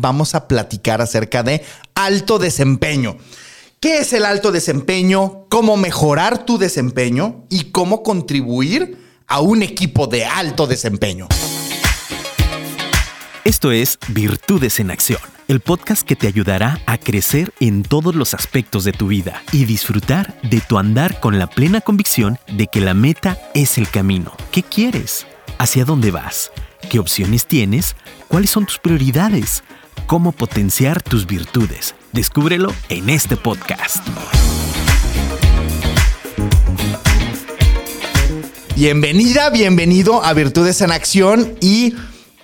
vamos a platicar acerca de alto desempeño. ¿Qué es el alto desempeño? ¿Cómo mejorar tu desempeño? ¿Y cómo contribuir a un equipo de alto desempeño? Esto es Virtudes en Acción, el podcast que te ayudará a crecer en todos los aspectos de tu vida y disfrutar de tu andar con la plena convicción de que la meta es el camino. ¿Qué quieres? ¿Hacia dónde vas? ¿Qué opciones tienes? ¿Cuáles son tus prioridades? ¿Cómo potenciar tus virtudes? Descúbrelo en este podcast. Bienvenida, bienvenido a Virtudes en Acción y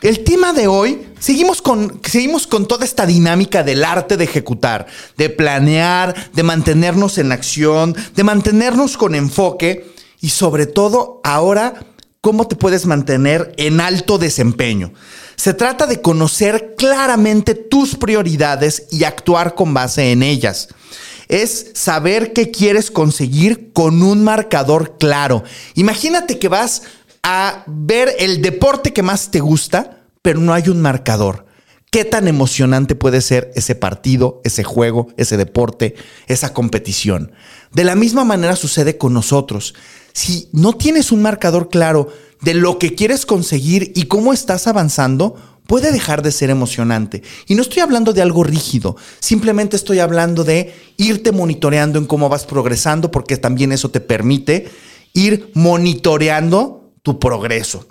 el tema de hoy, seguimos con, seguimos con toda esta dinámica del arte de ejecutar, de planear, de mantenernos en acción, de mantenernos con enfoque y sobre todo ahora, cómo te puedes mantener en alto desempeño. Se trata de conocer claramente tus prioridades y actuar con base en ellas es saber qué quieres conseguir con un marcador claro. Imagínate que vas a ver el deporte que más te gusta, pero no hay un marcador. ¿Qué tan emocionante puede ser ese partido, ese juego, ese deporte, esa competición? De la misma manera sucede con nosotros. Si no tienes un marcador claro de lo que quieres conseguir y cómo estás avanzando, puede dejar de ser emocionante. Y no estoy hablando de algo rígido, simplemente estoy hablando de irte monitoreando en cómo vas progresando, porque también eso te permite ir monitoreando tu progreso.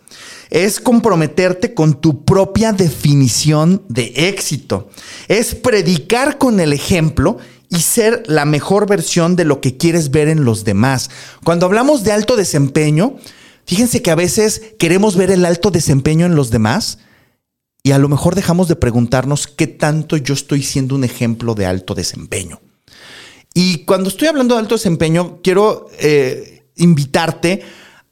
Es comprometerte con tu propia definición de éxito. Es predicar con el ejemplo y ser la mejor versión de lo que quieres ver en los demás. Cuando hablamos de alto desempeño, fíjense que a veces queremos ver el alto desempeño en los demás y a lo mejor dejamos de preguntarnos qué tanto yo estoy siendo un ejemplo de alto desempeño. Y cuando estoy hablando de alto desempeño, quiero eh, invitarte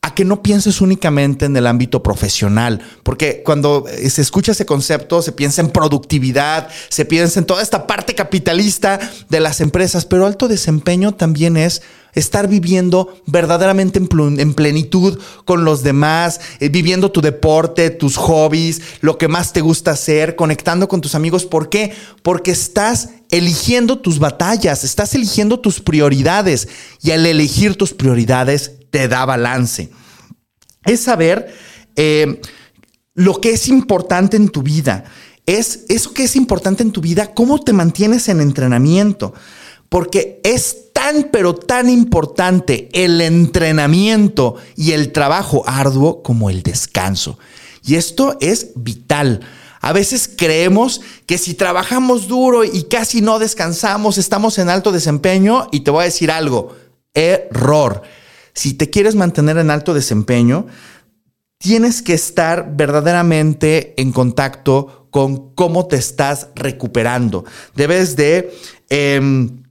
a que no pienses únicamente en el ámbito profesional, porque cuando eh, se escucha ese concepto se piensa en productividad, se piensa en toda esta parte capitalista de las empresas, pero alto desempeño también es estar viviendo verdaderamente en plenitud con los demás, eh, viviendo tu deporte, tus hobbies, lo que más te gusta hacer, conectando con tus amigos. ¿Por qué? Porque estás eligiendo tus batallas, estás eligiendo tus prioridades y al elegir tus prioridades te da balance. Es saber eh, lo que es importante en tu vida. Es eso que es importante en tu vida, cómo te mantienes en entrenamiento. Porque es tan, pero tan importante el entrenamiento y el trabajo arduo como el descanso. Y esto es vital. A veces creemos que si trabajamos duro y casi no descansamos, estamos en alto desempeño. Y te voy a decir algo, error. Si te quieres mantener en alto desempeño, tienes que estar verdaderamente en contacto con cómo te estás recuperando. Debes de, em,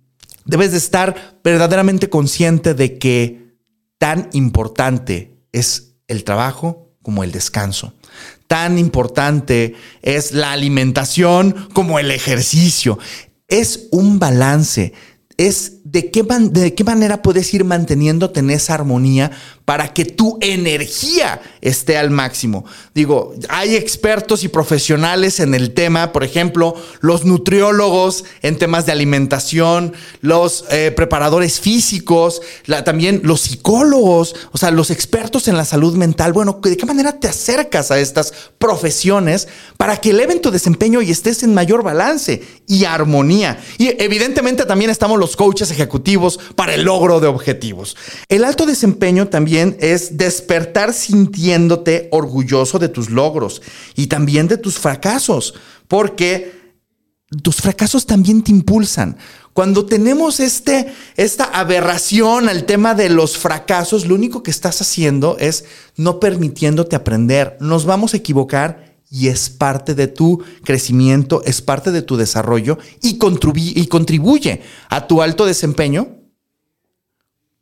debes de estar verdaderamente consciente de que tan importante es el trabajo como el descanso. Tan importante es la alimentación como el ejercicio. Es un balance. Es de qué, de qué manera puedes ir manteniéndote en esa armonía para que tu energía esté al máximo. Digo, hay expertos y profesionales en el tema, por ejemplo, los nutriólogos en temas de alimentación, los eh, preparadores físicos, también los psicólogos, o sea, los expertos en la salud mental. Bueno, ¿de qué manera te acercas a estas profesiones para que eleven tu desempeño y estés en mayor balance y armonía? Y evidentemente también estamos los coaches ejecutivos para el logro de objetivos. El alto desempeño también es despertar sintiéndote orgulloso de tus logros y también de tus fracasos, porque tus fracasos también te impulsan. Cuando tenemos este, esta aberración al tema de los fracasos, lo único que estás haciendo es no permitiéndote aprender. Nos vamos a equivocar y es parte de tu crecimiento, es parte de tu desarrollo y, contribuye a tu alto desempeño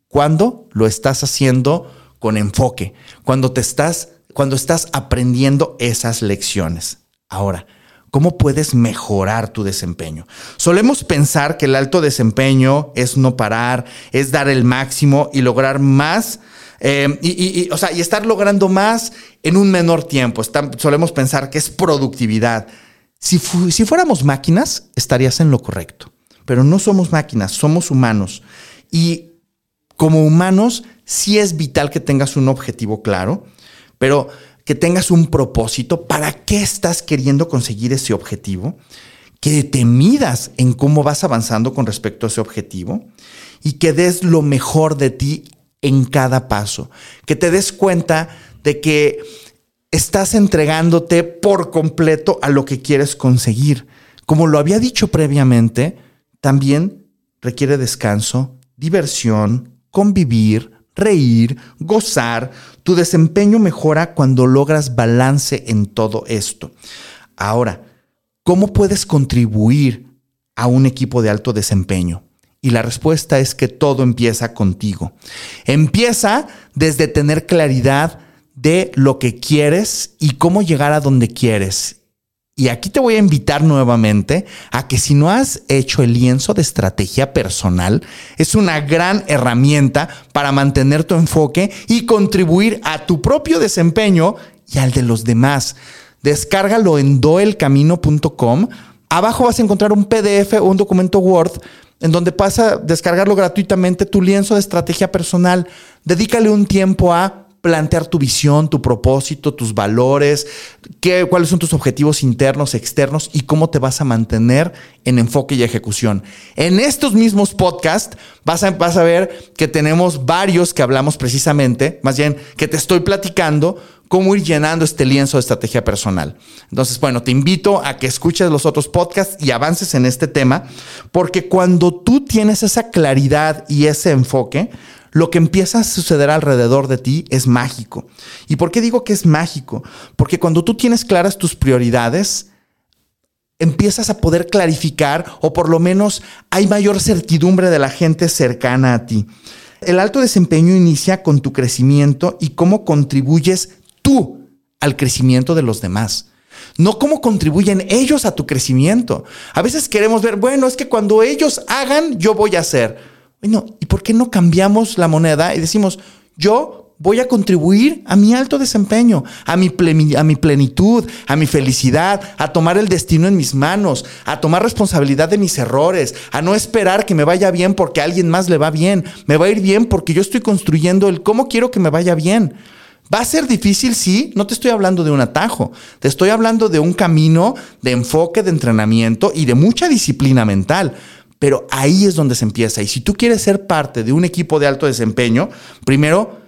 cuando lo estás haciendo con enfoque, cuando te estás, cuando estás aprendiendo esas lecciones. Ahora, ¿cómo puedes mejorar tu desempeño? Solemos pensar que el alto desempeño es no parar, es dar el máximo y lograr más. Eh, y, o sea, y estar logrando más en un menor tiempo. solemos pensar que es productividad. Si, si fuéramos máquinas, estarías en lo correcto, pero no somos máquinas, somos humanos. Y como humanos, sí es vital que tengas un objetivo claro, pero que tengas un propósito. ¿Para qué estás queriendo conseguir ese objetivo? Que te midas en cómo vas avanzando con respecto a ese objetivo y que des lo mejor de ti en cada paso. Que te des cuenta de que estás entregándote por completo a lo que quieres conseguir. Como lo había dicho previamente, también requiere descanso, diversión, convivir, reír, gozar. Tu desempeño mejora cuando logras balance en todo esto. Ahora, ¿cómo puedes contribuir a un equipo de alto desempeño? Y la respuesta es que todo empieza contigo. Empieza desde tener claridad de lo que quieres y cómo llegar a donde quieres. Y aquí te voy a invitar nuevamente a que si no has hecho el lienzo de estrategia personal, es una gran herramienta para mantener tu enfoque y contribuir a tu propio desempeño y al de los demás. Descárgalo en doelcamino.com. Abajo vas a encontrar un PDF o un documento Word en donde pasa descargarlo gratuitamente tu lienzo de estrategia personal. Dedícale un tiempo a plantear tu visión, tu propósito, tus valores, qué, cuáles son tus objetivos internos, externos y cómo te vas a mantener en enfoque y ejecución. En estos mismos podcasts vas a, vas a ver que tenemos varios que hablamos precisamente, más bien que te estoy platicando cómo ir llenando este lienzo de estrategia personal. Entonces, bueno, te invito a que escuches los otros podcasts y avances en este tema, porque cuando tú tienes esa claridad y ese enfoque, lo que empieza a suceder alrededor de ti es mágico. ¿Y por qué digo que es mágico? Porque cuando tú tienes claras tus prioridades, empiezas a poder clarificar o por lo menos hay mayor certidumbre de la gente cercana a ti. El alto desempeño inicia con tu crecimiento y cómo contribuyes tú al crecimiento de los demás. No cómo contribuyen ellos a tu crecimiento. A veces queremos ver, bueno, es que cuando ellos hagan, yo voy a hacer. Bueno, ¿y por qué no cambiamos la moneda y decimos, yo voy a contribuir a mi alto desempeño, a mi, a mi plenitud, a mi felicidad, a tomar el destino en mis manos, a tomar responsabilidad de mis errores, a no esperar que me vaya bien porque a alguien más le va bien, me va a ir bien porque yo estoy construyendo el cómo quiero que me vaya bien. ¿Va a ser difícil? Sí, no te estoy hablando de un atajo, te estoy hablando de un camino de enfoque, de entrenamiento y de mucha disciplina mental. Pero ahí es donde se empieza. Y si tú quieres ser parte de un equipo de alto desempeño, primero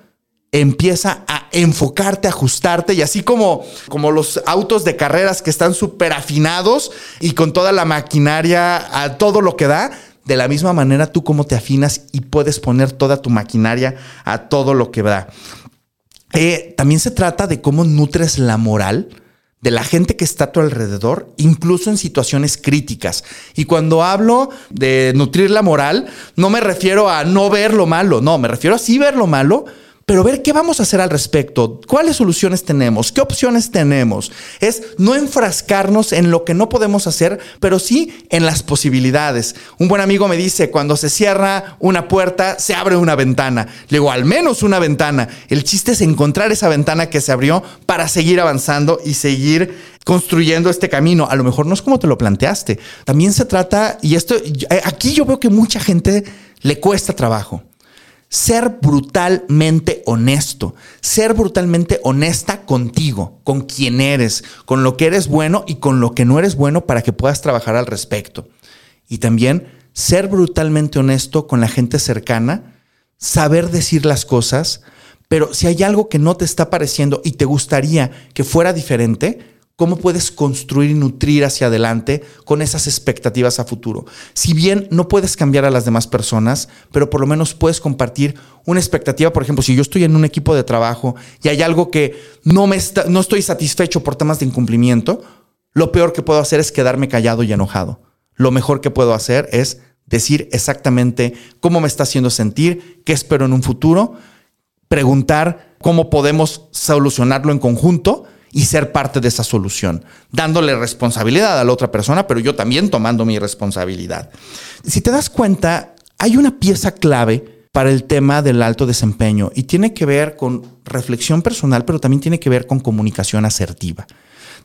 empieza a enfocarte, ajustarte y así como, como los autos de carreras que están súper afinados y con toda la maquinaria a todo lo que da, de la misma manera tú cómo te afinas y puedes poner toda tu maquinaria a todo lo que da. Eh, también se trata de cómo nutres la moral de la gente que está a tu alrededor, incluso en situaciones críticas. Y cuando hablo de nutrir la moral, no me refiero a no ver lo malo, no, me refiero a sí ver lo malo, pero ver qué vamos a hacer al respecto, cuáles soluciones tenemos, qué opciones tenemos. Es no enfrascarnos en lo que no podemos hacer, pero sí en las posibilidades. Un buen amigo me dice, cuando se cierra una puerta, se abre una ventana. Le digo, al menos una ventana. El chiste es encontrar esa ventana que se abrió para seguir avanzando y seguir construyendo este camino. A lo mejor no es como te lo planteaste. También se trata, y esto, aquí yo veo que mucha gente le cuesta trabajo ser brutalmente honesto, ser brutalmente honesta contigo, con quien eres, con lo que eres bueno y con lo que no eres bueno para que puedas trabajar al respecto. Y también ser brutalmente honesto con la gente cercana, saber decir las cosas, pero si hay algo que no te está pareciendo y te gustaría que fuera diferente, cómo puedes construir y nutrir hacia adelante con esas expectativas a futuro. Si bien no puedes cambiar a las demás personas, pero por lo menos puedes compartir una expectativa, por ejemplo, si yo estoy en un equipo de trabajo y hay algo que no, me no estoy satisfecho por temas de incumplimiento, lo peor que puedo hacer es quedarme callado y enojado. Lo mejor que puedo hacer es decir exactamente cómo me está haciendo sentir, qué espero en un futuro, preguntar cómo podemos solucionarlo en conjunto y ser parte de esa solución, dándole responsabilidad a la otra persona, pero yo también tomando mi responsabilidad. Si te das cuenta, hay una pieza clave para el tema del alto desempeño y tiene que ver con reflexión personal, pero también tiene que ver con comunicación asertiva.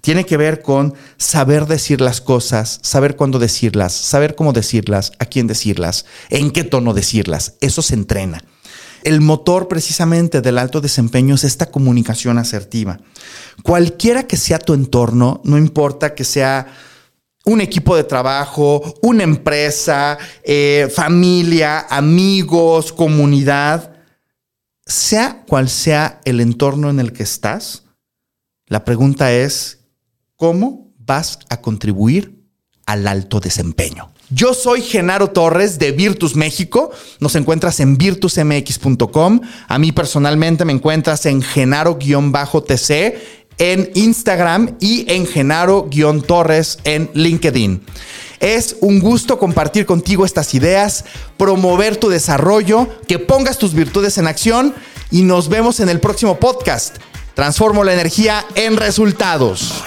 Tiene que ver con saber decir las cosas, saber cuándo decirlas, saber cómo decirlas, a quién decirlas, en qué tono decirlas. Eso se entrena. El motor precisamente del alto desempeño es esta comunicación asertiva. Cualquiera que sea tu entorno, no importa que sea un equipo de trabajo, una empresa, eh, familia, amigos, comunidad, sea cual sea el entorno en el que estás, la pregunta es, ¿cómo vas a contribuir al alto desempeño? Yo soy Genaro Torres de Virtus México. Nos encuentras en virtusmx.com. A mí personalmente me encuentras en Genaro-TC en Instagram y en Genaro-Torres en LinkedIn. Es un gusto compartir contigo estas ideas, promover tu desarrollo, que pongas tus virtudes en acción y nos vemos en el próximo podcast. Transformo la energía en resultados.